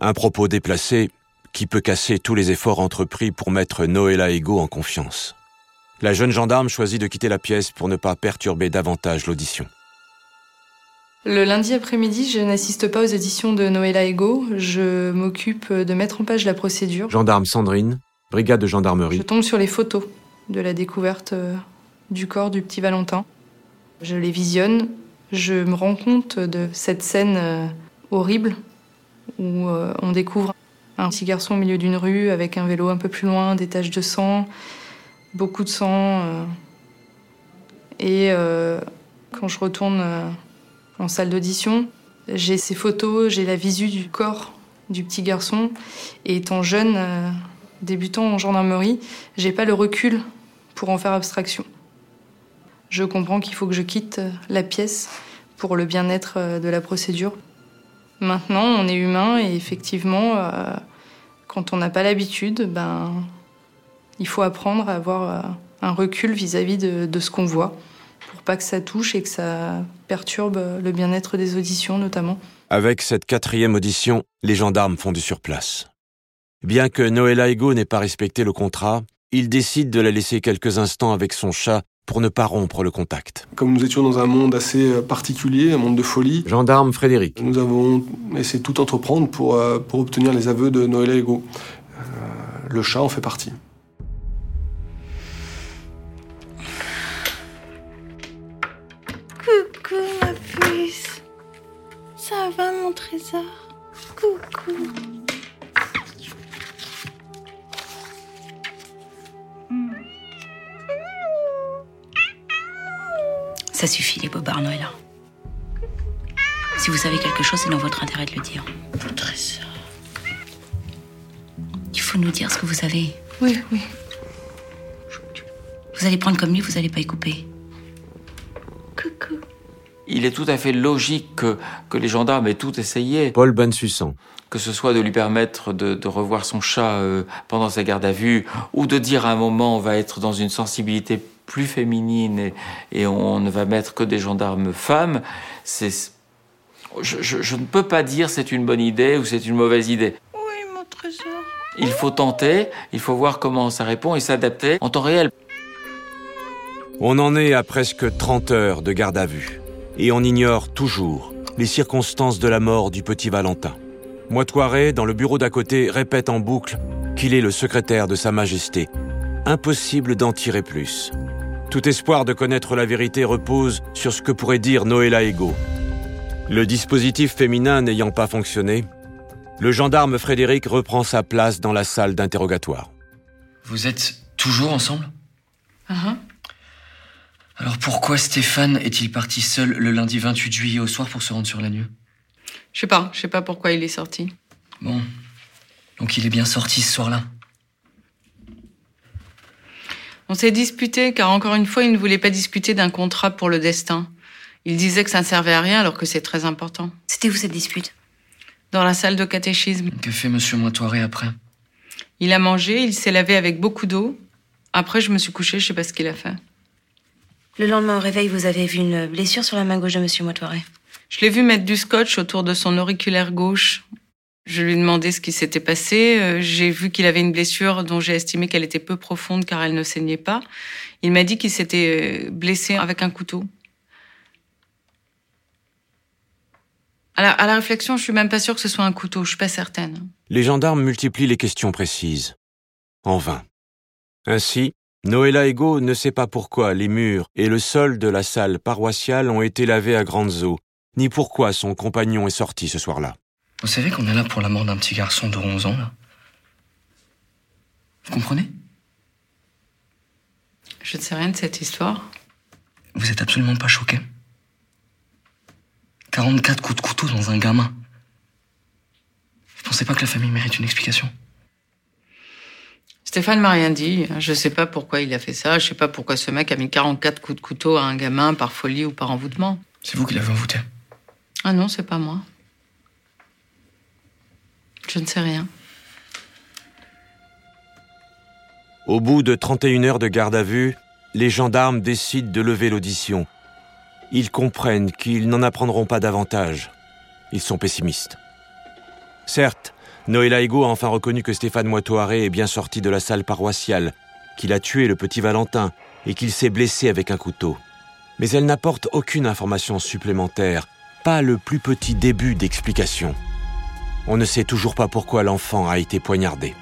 Un propos déplacé qui peut casser tous les efforts entrepris pour mettre Noëlla Ego en confiance. La jeune gendarme choisit de quitter la pièce pour ne pas perturber davantage l'audition. Le lundi après-midi, je n'assiste pas aux auditions de Noëlla Ego. Je m'occupe de mettre en page la procédure. Gendarme Sandrine, brigade de Je gendarmerie. tombe sur les photos de la découverte euh, du corps du petit Valentin. Je les visionne. Je me rends compte de cette scène euh, horrible où euh, on découvre un petit garçon au milieu d'une rue avec un vélo un peu plus loin, des taches de sang, beaucoup de sang. euh. Et euh, quand je retourne euh, en salle d'audition, j'ai ces photos, j'ai la visu du corps du petit garçon. Et étant jeune, débutant en gendarmerie, j'ai pas le recul pour en faire abstraction. Je comprends qu'il faut que je quitte la pièce pour le bien-être de la procédure. Maintenant, on est humain et effectivement, quand on n'a pas l'habitude, ben, il faut apprendre à avoir euh, un recul vis-à-vis de, de ce qu'on voit pour pas que ça touche et que ça perturbe le bien-être des auditions notamment. Avec cette quatrième audition, les gendarmes font du surplace. Bien que Noëlla Ego n'ait pas respecté le contrat, il décide de la laisser quelques instants avec son chat pour ne pas rompre le contact. Comme nous étions dans un monde assez euh, particulier, un monde de folie, Gendarme Frédéric. nous avons essayé de tout entreprendre pour, euh, pour obtenir les aveux de Noëlla Ego. Euh, le chat en fait partie. Ça va mon trésor Coucou. Ça suffit, les bobards, Noëlla. Si vous savez quelque chose, c'est dans votre intérêt de le dire. Mon trésor. Il faut nous dire ce que vous savez. Oui, oui. Vous allez prendre comme lui, vous allez pas y couper. Coucou. Il est tout à fait logique que, que les gendarmes aient tout essayé. Paul Bensussan. Que ce soit de lui permettre de, de revoir son chat euh, pendant sa garde à vue, ou de dire à un moment on va être dans une sensibilité plus féminine et, et on ne va mettre que des gendarmes femmes, c'est je, je, je, ne peux pas dire c'est une bonne idée ou c'est une mauvaise idée. Oui, mon trésor. Il faut tenter, il faut voir comment ça répond et s'adapter en temps réel. On en est à presque 30 heures de garde à vue. Et on ignore toujours les circonstances de la mort du petit Valentin. Moitoiré, dans le bureau d'à côté, répète en boucle qu'il est le secrétaire de Sa Majesté. Impossible d'en tirer plus. Tout espoir de connaître la vérité repose sur ce que pourrait dire Noëlla Ego. Le dispositif féminin n'ayant pas fonctionné, le gendarme Frédéric reprend sa place dans la salle d'interrogatoire. Vous êtes toujours ensemble? Uh -huh. Alors pourquoi Stéphane est-il parti seul le lundi 28 juillet au soir pour se rendre sur la nuit Je sais pas, je sais pas pourquoi il est sorti. Bon. Donc il est bien sorti ce soir-là. On s'est disputé car encore une fois, il ne voulait pas discuter d'un contrat pour le destin. Il disait que ça ne servait à rien alors que c'est très important. C'était où cette dispute? Dans la salle de catéchisme. Que fait monsieur Moitoiré après? Il a mangé, il s'est lavé avec beaucoup d'eau. Après, je me suis couchée, je sais pas ce qu'il a fait. Le lendemain au réveil, vous avez vu une blessure sur la main gauche de monsieur Moitoiré Je l'ai vu mettre du scotch autour de son auriculaire gauche. Je lui ai demandé ce qui s'était passé. J'ai vu qu'il avait une blessure dont j'ai estimé qu'elle était peu profonde car elle ne saignait pas. Il m'a dit qu'il s'était blessé avec un couteau. À la, à la, réflexion, je suis même pas sûre que ce soit un couteau, je suis pas certaine. Les gendarmes multiplient les questions précises. En vain. Ainsi, Noëlla Ego ne sait pas pourquoi les murs et le sol de la salle paroissiale ont été lavés à grandes eaux, ni pourquoi son compagnon est sorti ce soir-là. Vous savez qu'on est là pour la mort d'un petit garçon de 11 ans, là Vous comprenez? Je ne sais rien de cette histoire. Vous êtes absolument pas choqué? 44 coups de couteau dans un gamin. Vous pensez pas que la famille mérite une explication? Stéphane m'a rien dit. Je sais pas pourquoi il a fait ça. Je sais pas pourquoi ce mec a mis 44 coups de couteau à un gamin par folie ou par envoûtement. C'est vous qui l'avez envoûté Ah non, c'est pas moi. Je ne sais rien. Au bout de 31 heures de garde à vue, les gendarmes décident de lever l'audition. Ils comprennent qu'ils n'en apprendront pas davantage. Ils sont pessimistes. Certes, Noëlla Ego a enfin reconnu que Stéphane Moitoaré est bien sorti de la salle paroissiale, qu'il a tué le petit Valentin et qu'il s'est blessé avec un couteau. Mais elle n'apporte aucune information supplémentaire, pas le plus petit début d'explication. On ne sait toujours pas pourquoi l'enfant a été poignardé.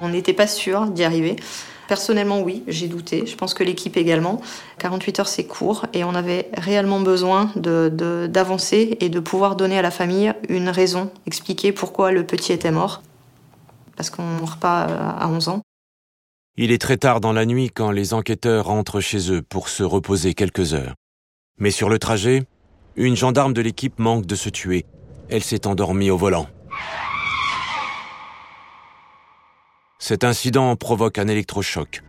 On n'était pas sûr d'y arriver. Personnellement, oui, j'ai douté. Je pense que l'équipe également. 48 heures, c'est court et on avait réellement besoin d'avancer et de pouvoir donner à la famille une raison, expliquer pourquoi le petit était mort. Parce qu'on ne meurt pas à 11 ans. Il est très tard dans la nuit quand les enquêteurs rentrent chez eux pour se reposer quelques heures. Mais sur le trajet, une gendarme de l'équipe manque de se tuer. Elle s'est endormie au volant. Cet incident provoque un électrochoc.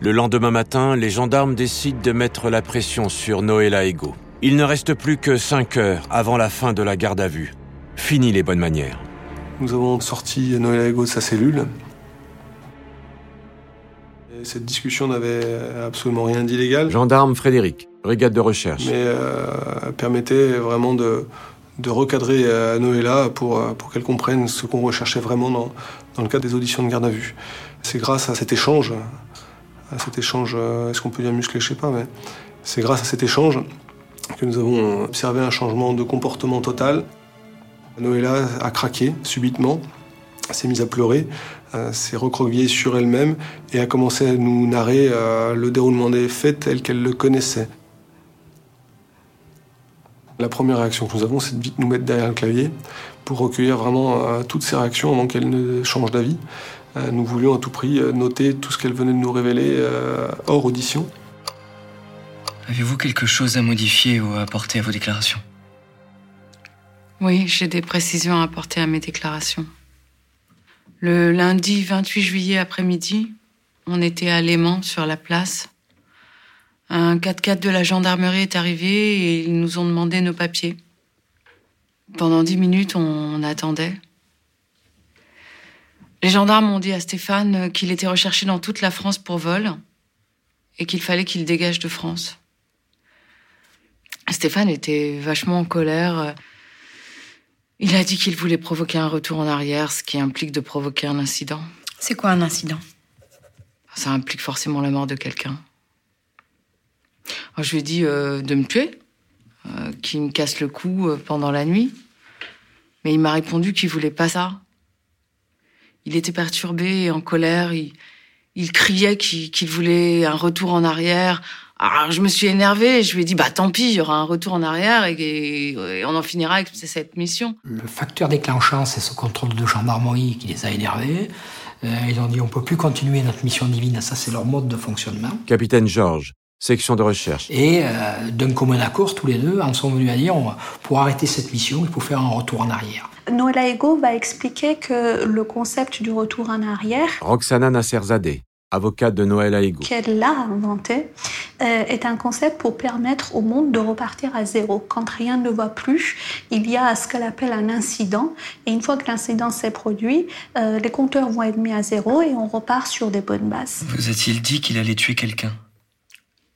Le lendemain matin, les gendarmes décident de mettre la pression sur Noëlla Ego. Il ne reste plus que 5 heures avant la fin de la garde à vue. Fini les bonnes manières. Nous avons sorti Noëlla Ego de sa cellule. Et cette discussion n'avait absolument rien d'illégal. Gendarme Frédéric, brigade de recherche. Mais euh, permettait vraiment de, de recadrer euh, Noëlla pour, pour qu'elle comprenne ce qu'on recherchait vraiment dans, dans le cadre des auditions de garde à vue. C'est grâce à cet échange, à cet échange, est-ce qu'on peut dire musclé, je sais pas, mais c'est grâce à cet échange que nous avons observé un changement de comportement total. Noëlla a craqué subitement, s'est mise à pleurer, euh, s'est recroquevillée sur elle-même et a commencé à nous narrer euh, le déroulement des faits tel qu'elle le connaissait. La première réaction que nous avons, c'est de vite nous mettre derrière le clavier pour recueillir vraiment euh, toutes ces réactions avant qu'elle ne change d'avis. Euh, nous voulions à tout prix euh, noter tout ce qu'elle venait de nous révéler hors audition. Avez-vous quelque chose à modifier ou à apporter à vos déclarations? Oui, j'ai des précisions à apporter à mes déclarations. Le lundi 28 juillet après-midi, on était à Léman sur la place. Un 4x4 de la gendarmerie est arrivé et ils nous ont demandé nos papiers. Pendant dix minutes, on attendait. Les gendarmes ont dit à Stéphane qu'il était recherché dans toute la France pour vol et qu'il fallait qu'il dégage de France. Stéphane était vachement en colère. Il a dit qu'il voulait provoquer un retour en arrière, ce qui implique de provoquer un incident. C'est quoi un incident? Ça implique forcément la mort de quelqu'un. Je lui ai dit euh, de me tuer, euh, qu'il me casse le cou euh, pendant la nuit. Mais il m'a répondu qu'il voulait pas ça. Il était perturbé et en colère. Il, il criait qu'il qu'il voulait un retour en arrière. Alors je me suis énervée et je lui ai dit bah tant pis, il y aura un retour en arrière et, et- et on en finira avec cette mission. Le facteur déclenchant, c'est ce contrôle de gendarmerie qui les a énervés. Euh, ils ont dit on peut plus continuer notre mission divine, ça c'est leur mode de fonctionnement. Capitaine Georges, section de recherche. Et euh, d'un commun accord, tous les deux en sont venus à dire on- pour arrêter cette mission, il faut faire un retour en arrière. Noëlla Ego va expliquer que le concept du retour en arrière, Roxana Nasserzadeh, avocate de Noël Aïgo. qu'elle a inventé, euh, est un concept pour permettre au monde de repartir à zéro. Quand rien ne va plus, il y a ce qu'elle appelle un incident. Et une fois que l'incident s'est produit, euh, les compteurs vont être mis à zéro et on repart sur des bonnes bases. Vous a-t-il dit qu'il allait tuer quelqu'un?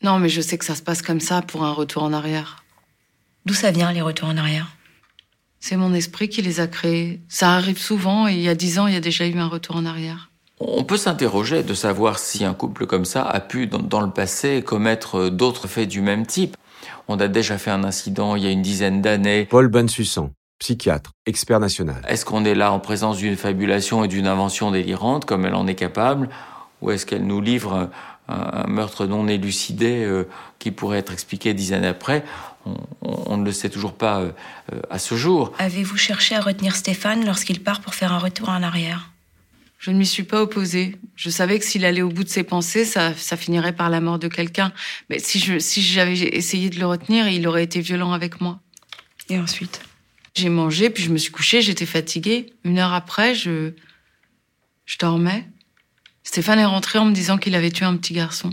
Non, mais je sais que ça se passe comme ça pour un retour en arrière. D'où ça vient les retours en arrière? C'est mon esprit qui les a créés. Ça arrive souvent et il y a dix ans, il y a déjà eu un retour en arrière. On peut s'interroger de savoir si un couple comme ça a pu, dans, dans le passé, commettre euh, d'autres faits du même type. On a déjà fait un incident il y a une dizaine d'années. Paul Bensussan, psychiatre, expert national. Est-ce qu'on est là en présence d'une fabulation et d'une invention délirante, comme elle en est capable, ou est-ce qu'elle nous livre un, meurtre non élucidé euh, qui pourrait être expliqué dix années après on, on- on ne le sait toujours pas euh, euh, à ce jour. Avez-vous cherché à retenir Stéphane lorsqu'il part pour faire un retour en arrière? Je ne m'y suis pas opposée. Je savais que s'il allait au bout de ses pensées, ça, ça finirait par la mort de quelqu'un. Mais si je, si j'avais essayé de le retenir, il aurait été violent avec moi. Et ensuite? J'ai mangé, puis je me suis couchée, j'étais fatiguée. Une heure après, je, je dormais. Stéphane est rentré en me disant qu'il avait tué un petit garçon.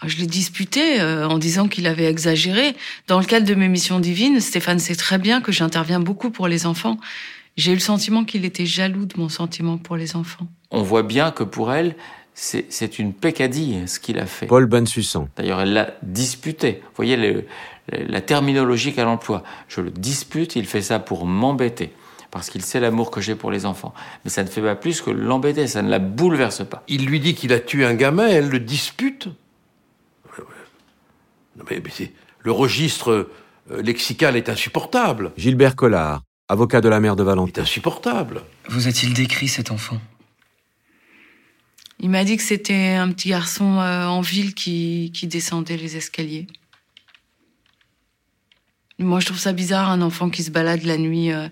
Alors, Je l'ai disputé euh, en disant qu'il avait exagéré. Dans le cadre de mes missions divines, Stéphane sait très bien que j'interviens beaucoup pour les enfants. J'ai eu le sentiment qu'il était jaloux de mon sentiment pour les enfants. On voit bien que pour elle, c'est une pécadille ce qu'il a fait. Paul Bensussan, D'ailleurs, elle l'a disputé. Vous voyez le- le- la terminologie qu'elle emploie. Je le dispute, il fait ça pour m'embêter. Parce qu'il sait l'amour que j'ai pour les enfants. Mais ça ne fait pas plus que l'embêter, ça ne la bouleverse pas. Il lui dit qu'il a tué un gamin, elle le dispute. Non, mais, mais c'est- le registre euh, lexical est insupportable. Gilbert Collard, avocat de la mère de Valentin. insupportable. Vous a-t-il décrit cet enfant? Il m'a dit que c'était un petit garçon euh, en ville qui, qui descendait les escaliers. Moi, je trouve ça bizarre, un enfant qui se balade la nuit. euh,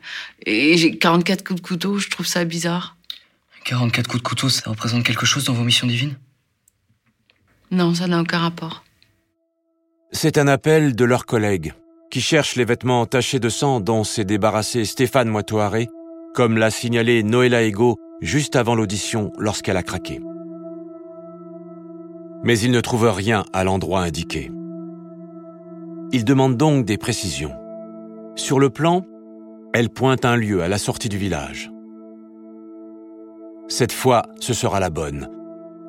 et j'ai 44 coups de couteau, je trouve ça bizarre. 44 coups de couteau, ça représente quelque chose dans vos missions divines? Non, ça n'a aucun rapport. C'est un appel de leurs collègues, qui cherchent les vêtements tachés de sang dont s'est débarrassé Stéphane Moitoaré, comme l'a signalé Noëlla Ego juste avant l'audition lorsqu'elle a craqué. Mais ils ne trouvent rien à l'endroit indiqué. Ils demandent donc des précisions. Sur le plan, elle pointe un lieu à la sortie du village. Cette fois, ce sera la bonne.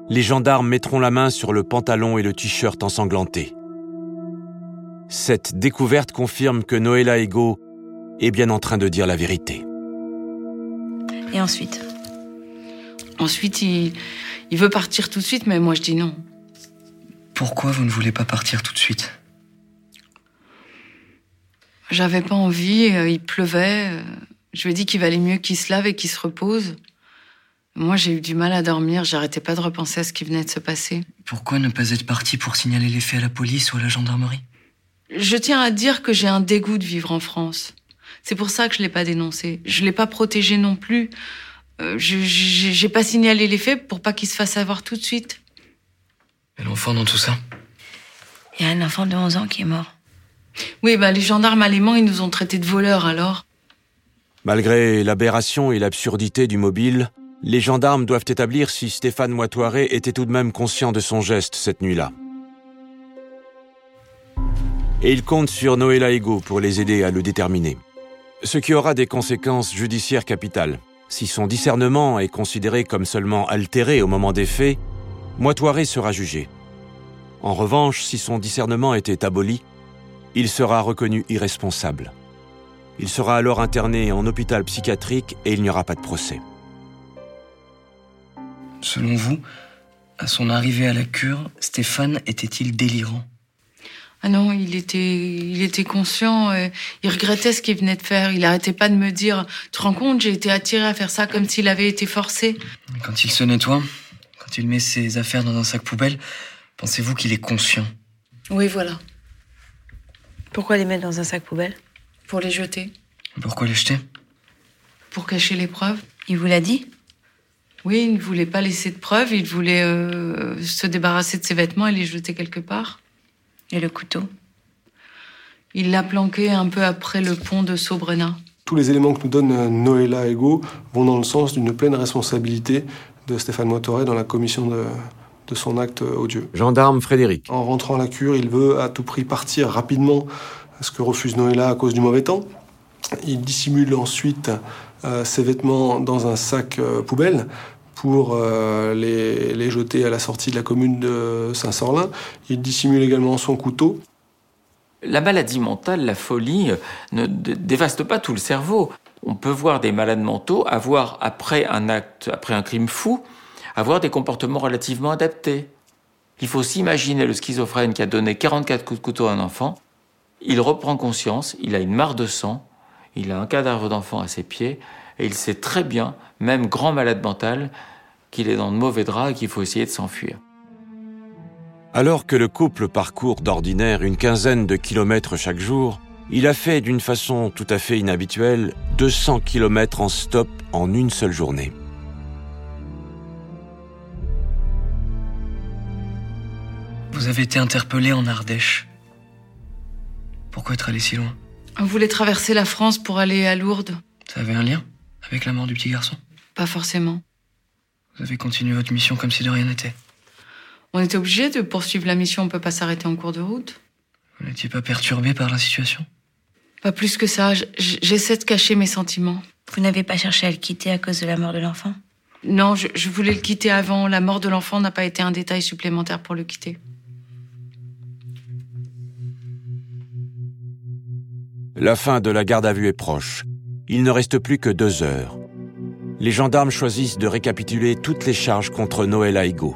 Les gendarmes mettront la main sur le pantalon et le t-shirt ensanglanté. Cette découverte confirme que Noëlla Ego est bien en train de dire la vérité. Et ensuite? Ensuite, il, il veut partir tout de suite, mais moi je dis non. Pourquoi vous ne voulez pas partir tout de suite? J'avais pas envie, euh, il pleuvait. euh, Je lui ai dit qu'il valait mieux qu'il se lave et qu'il se repose. Moi, j'ai eu du mal à dormir, j'arrêtais pas de repenser à ce qui venait de se passer. Pourquoi ne pas être parti pour signaler les faits à la police ou à la gendarmerie? Je tiens à dire que j'ai un dégoût de vivre en France. C'est pour ça que je l'ai pas dénoncé. Je l'ai pas protégé non plus. Euh, j'ai pas signalé les faits pour pas qu'il se fasse avoir tout de suite. Et l'enfant dans tout ça? Il y a un enfant de 11 ans qui est mort. Oui, bah les gendarmes allemands, ils nous ont traités de voleurs alors. Malgré l'aberration et l'absurdité du mobile, Les gendarmes doivent établir si Stéphane Moitoiré était tout de même conscient de son geste cette nuit-là. Et ils comptent sur Noëlla Ego pour les aider à le déterminer. Ce qui aura des conséquences judiciaires capitales. Si son discernement est considéré comme seulement altéré au moment des faits, Moitoiré sera jugé. En revanche, si son discernement était aboli, il sera reconnu irresponsable. Il sera alors interné en hôpital psychiatrique et il n'y aura pas de procès. Selon vous, à son arrivée à la cure, Stéphane était-il délirant? Ah non, il était, il était conscient, euh, il regrettait ce qu'il venait de faire. Il arrêtait pas de me dire Tu te rends compte, j'ai été attiré à faire ça comme s'il avait été forcé. Quand il se nettoie, quand il met ses affaires dans un sac poubelle, pensez-vous qu'il est conscient? Oui, voilà. Pourquoi les mettre dans un sac poubelle Pour les jeter. Pourquoi les jeter Pour cacher les preuves. Il vous l'a dit Oui, il ne voulait pas laisser de preuves, il voulait euh, se débarrasser de ses vêtements et les jeter quelque part. Et le couteau Il l'a planqué un peu après le pont de Saubrena. Tous les éléments que nous donne euh, Noëlla Ego vont dans le sens d'une pleine responsabilité de Stéphane Motoré dans la commission de, de son acte odieux. Gendarme Frédéric. En rentrant à la cure, il veut à tout prix partir rapidement, ce que refuse Noëlla à cause du mauvais temps. Il dissimule ensuite euh, ses vêtements dans un sac euh, poubelle pour euh, les, les jeter à la sortie de la commune de Saint-Sorlin. Il dissimule également son couteau. La maladie mentale, la folie, euh, ne dé- dévaste pas tout le cerveau. On peut voir des malades mentaux avoir, après un acte, après un crime fou, avoir des comportements relativement adaptés. Il faut s'imaginer le schizophrène qui a donné 44 coups de couteau à un enfant. Il reprend conscience, il a une mare de sang, il a un cadavre d'enfant à ses pieds, et il sait très bien, même grand malade mental, qu'il est dans de mauvais draps et qu'il faut essayer de s'enfuir. Alors que le couple parcourt d'ordinaire une quinzaine de kilomètres chaque jour, il a fait d'une façon tout à fait inhabituelle 200 kilomètres en stop en une seule journée. Vous avez été interpellé en Ardèche. Pourquoi être allé si loin? On voulait traverser la France pour aller à Lourdes. Ça avait un lien avec la mort du petit garçon? Pas forcément. Vous avez continué votre mission comme si de rien n'était. On était obligé de poursuivre la mission, on peut pas s'arrêter en cours de route. Vous n'étiez pas perturbé par la situation? Pas plus que ça, j'essaie de cacher mes sentiments. Vous n'avez pas cherché à le quitter à cause de la mort de l'enfant? Non, je, je voulais le quitter avant. La mort de l'enfant n'a pas été un détail supplémentaire pour le quitter. La fin de la garde à vue est proche. Il ne reste plus que deux heures. Les gendarmes choisissent de récapituler toutes les charges contre Noël Aigo.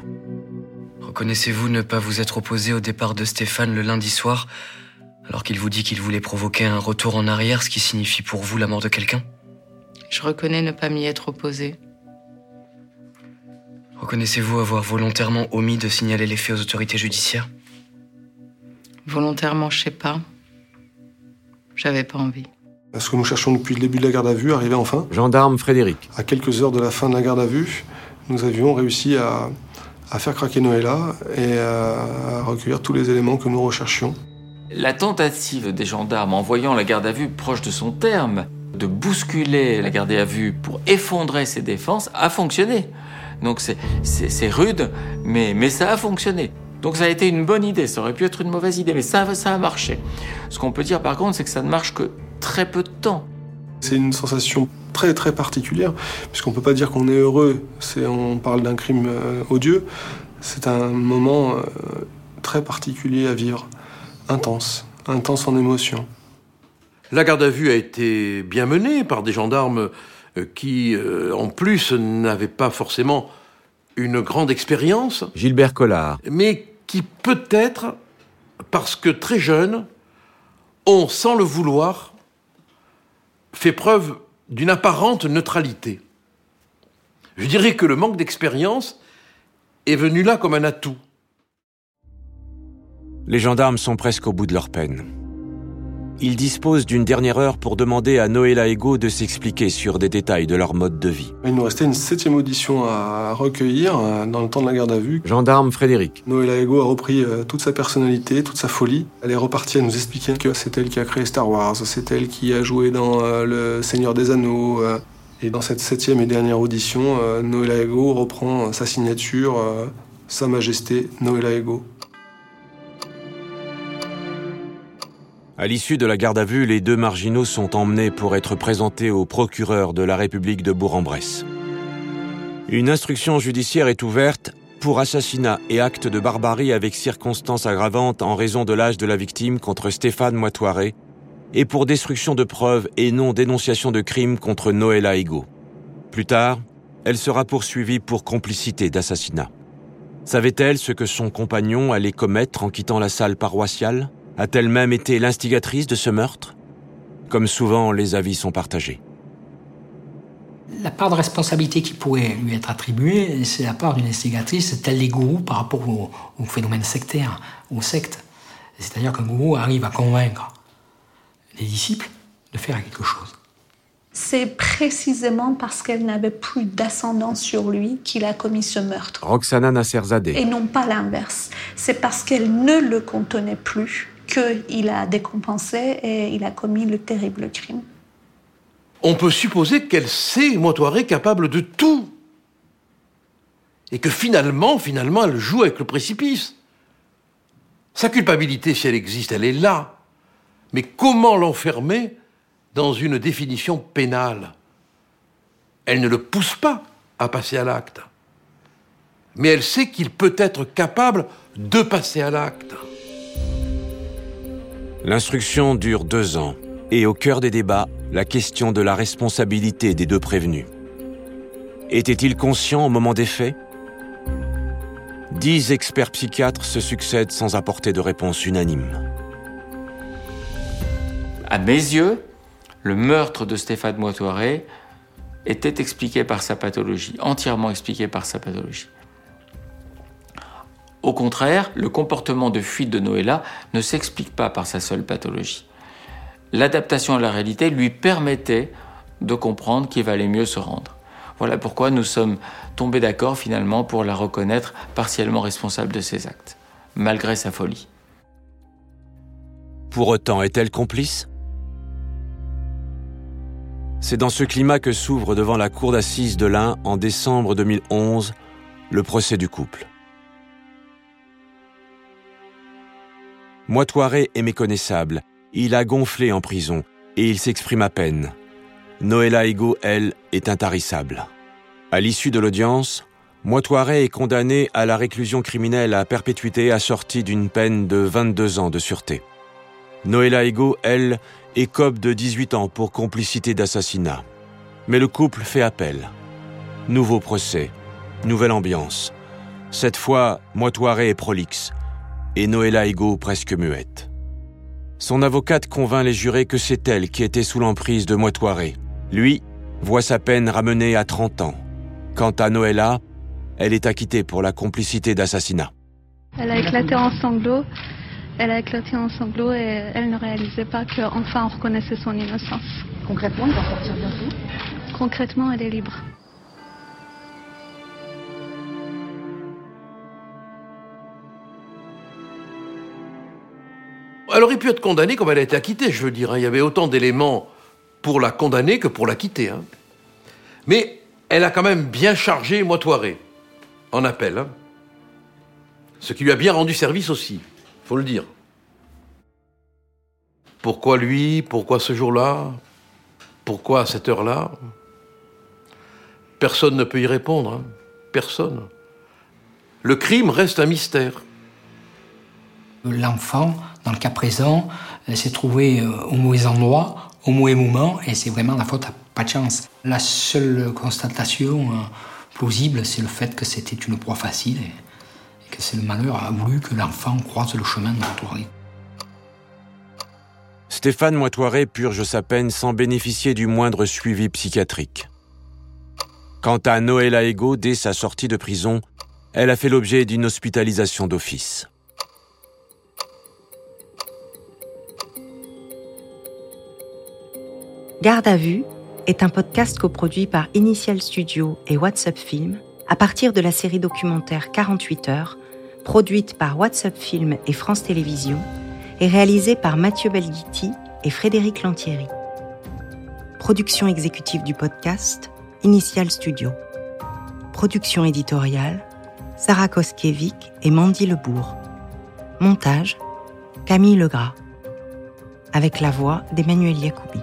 Reconnaissez-vous ne pas vous être opposé au départ de Stéphane le lundi soir, alors qu'il vous dit qu'il voulait provoquer un retour en arrière, ce qui signifie pour vous la mort de quelqu'un? Je reconnais ne pas m'y être opposé. Reconnaissez-vous avoir volontairement omis de signaler les faits aux autorités judiciaires? Volontairement, je sais pas. J'avais pas envie. Ce que nous cherchons depuis le début de la garde à vue arrivait enfin? Gendarme Frédéric. À quelques heures de la fin de la garde à vue, nous avions réussi à, à faire craquer Noëlla et à, à recueillir tous les éléments que nous recherchions. La tentative des gendarmes, en voyant la garde à vue proche de son terme, de bousculer la garde à vue pour effondrer ses défenses, a fonctionné. Donc c'est- rude, mais, mais ça a fonctionné. Donc ça a été une bonne idée, ça aurait pu être une mauvaise idée, mais ça, ça a marché. Ce qu'on peut dire par contre, c'est que ça ne marche que très peu de temps. C'est une sensation très très particulière, puisqu'on peut pas dire qu'on est heureux, c'est, on parle d'un crime euh, odieux. C'est un moment euh, très particulier à vivre, intense, intense en émotion. La garde à vue a été bien menée par des gendarmes euh, qui, euh, en plus, n'avaient pas forcément une grande expérience, Gilbert Collard. mais qui peut-être, parce que très jeunes, ont, sans le vouloir, fait preuve d'une apparente neutralité. Je dirais que le manque d'expérience est venu là comme un atout. Les gendarmes sont presque au bout de leur peine. Ils disposent d'une dernière heure pour demander à Noël Aigo de s'expliquer sur des détails de leur mode de vie. Il nous restait une septième audition à recueillir euh, dans le temps de la garde à vue. Gendarme Frédéric. Noëlla Ego a repris euh, toute sa personnalité, toute sa folie. Elle est repartie à nous expliquer que c'est elle qui a créé Star Wars, c'est elle qui a joué dans euh, Le Seigneur des Anneaux. Et dans cette septième et dernière audition, Noëlla Ego reprend sa signature, Sa Majesté Noëlla Ego. À l'issue de la garde à vue, les deux marginaux sont emmenés pour être présentés au procureur de la République de Bourg-en-Bresse. Une instruction judiciaire est ouverte pour assassinat et acte de barbarie avec circonstances aggravantes en raison de l'âge de la victime contre Stéphane Moitoiré et pour destruction de preuves et non dénonciation de crime contre Noëlla Higo. Plus tard, elle sera poursuivie pour complicité d'assassinat. Savait-elle ce que son compagnon allait commettre en quittant la salle paroissiale? A-t-elle même été l'instigatrice de ce meurtre? Comme souvent, les avis sont partagés. La part de responsabilité qui pourrait lui être attribuée, c'est la part d'une instigatrice telle les gourous par rapport au, au phénomène sectaire, aux sectes. C'est-à-dire qu'un gourou arrive à convaincre les disciples de faire quelque chose. C'est précisément parce qu'elle n'avait plus d'ascendant sur lui qu'il a commis ce meurtre. Roxana Nasserzadeh. Et non pas l'inverse. C'est parce qu'elle ne le contenait plus qu'il a décompensé et il a commis le terrible crime. On peut supposer qu'elle sait Moitoiré capable de tout. Et que finalement, finalement, elle joue avec le précipice. Sa culpabilité, si elle existe, elle est là. Mais comment l'enfermer dans une définition pénale? Elle ne le pousse pas à passer à l'acte. Mais elle sait qu'il peut être capable de passer à l'acte. L'instruction dure deux ans et au cœur des débats, la question de la responsabilité des deux prévenus. Était-il conscient au moment des faits? Dix experts psychiatres se succèdent sans apporter de réponse unanime. À mes yeux, le meurtre de Stéphane Moitoiré était expliqué par sa pathologie, entièrement expliqué par sa pathologie. Au contraire, le comportement de fuite de Noëlla ne s'explique pas par sa seule pathologie. L'adaptation à la réalité lui permettait de comprendre qu'il valait mieux se rendre. Voilà pourquoi nous sommes tombés d'accord finalement pour la reconnaître partiellement responsable de ses actes, malgré sa folie. Pour autant, est-elle complice? C'est dans ce climat que s'ouvre devant la cour d'assises de l'Ain en décembre 2011 le procès du couple. Moitoiré est méconnaissable. Il a gonflé en prison et il s'exprime à peine. Noëlla Ego, elle, est intarissable. À l'issue de l'audience, Moitoiré est condamné à la réclusion criminelle à perpétuité assortie d'une peine de 22 ans de sûreté. Noëlla Ego, elle, écope de 18 ans pour complicité d'assassinat. Mais le couple fait appel. Nouveau procès, nouvelle ambiance. Cette fois, Moitoiré est prolixe et Noëlla Ego presque muette. Son avocate convainc les jurés que c'est elle qui était sous l'emprise de Moitoiré. Lui voit sa peine ramenée à 30 ans. Quant à Noëlla, elle est acquittée pour la complicité d'assassinat. Elle a éclaté en sanglots. Elle a éclaté en sanglots et elle ne réalisait pas qu'enfin on reconnaissait son innocence. Concrètement, elle va sortir bientôt? Concrètement, elle est libre. Elle aurait pu être condamnée comme elle a été acquittée, je veux dire. hein. Il y avait autant d'éléments pour la condamner que pour l'acquitter. hein. Mais elle a quand même bien chargé Moitoiré en appel. hein. Ce qui lui a bien rendu service aussi, faut le dire. Pourquoi lui? Pourquoi ce jour-là? Pourquoi à cette heure-là? Personne ne peut y répondre. Personne. Le crime reste un mystère. L'enfant, dans le cas présent, euh, s'est trouvé euh, au mauvais endroit, au mauvais moment, et c'est vraiment la faute à pas de chance. La seule constatation euh, plausible, c'est le fait que c'était une proie facile et que c'est le malheur a voulu que l'enfant croise le chemin de Moitoiré. Stéphane Moitoiré purge sa peine sans bénéficier du moindre suivi psychiatrique. Quant à Noëlla Ego, dès sa sortie de prison, elle a fait l'objet d'une hospitalisation d'office. Garde à vue est un podcast coproduit par Initial Studio et WhatsApp Film à partir de la série documentaire 48 heures, produite par WhatsApp Film et France Télévisions et réalisée par Mathieu Belghiti et Frédéric Lantieri. Production exécutive du podcast, Initial Studio. Production éditoriale, Sarah Koskiewicz et Mandy Lebourg. Montage, Camille Legras. Avec la voix d'Emmanuel Yacoubi.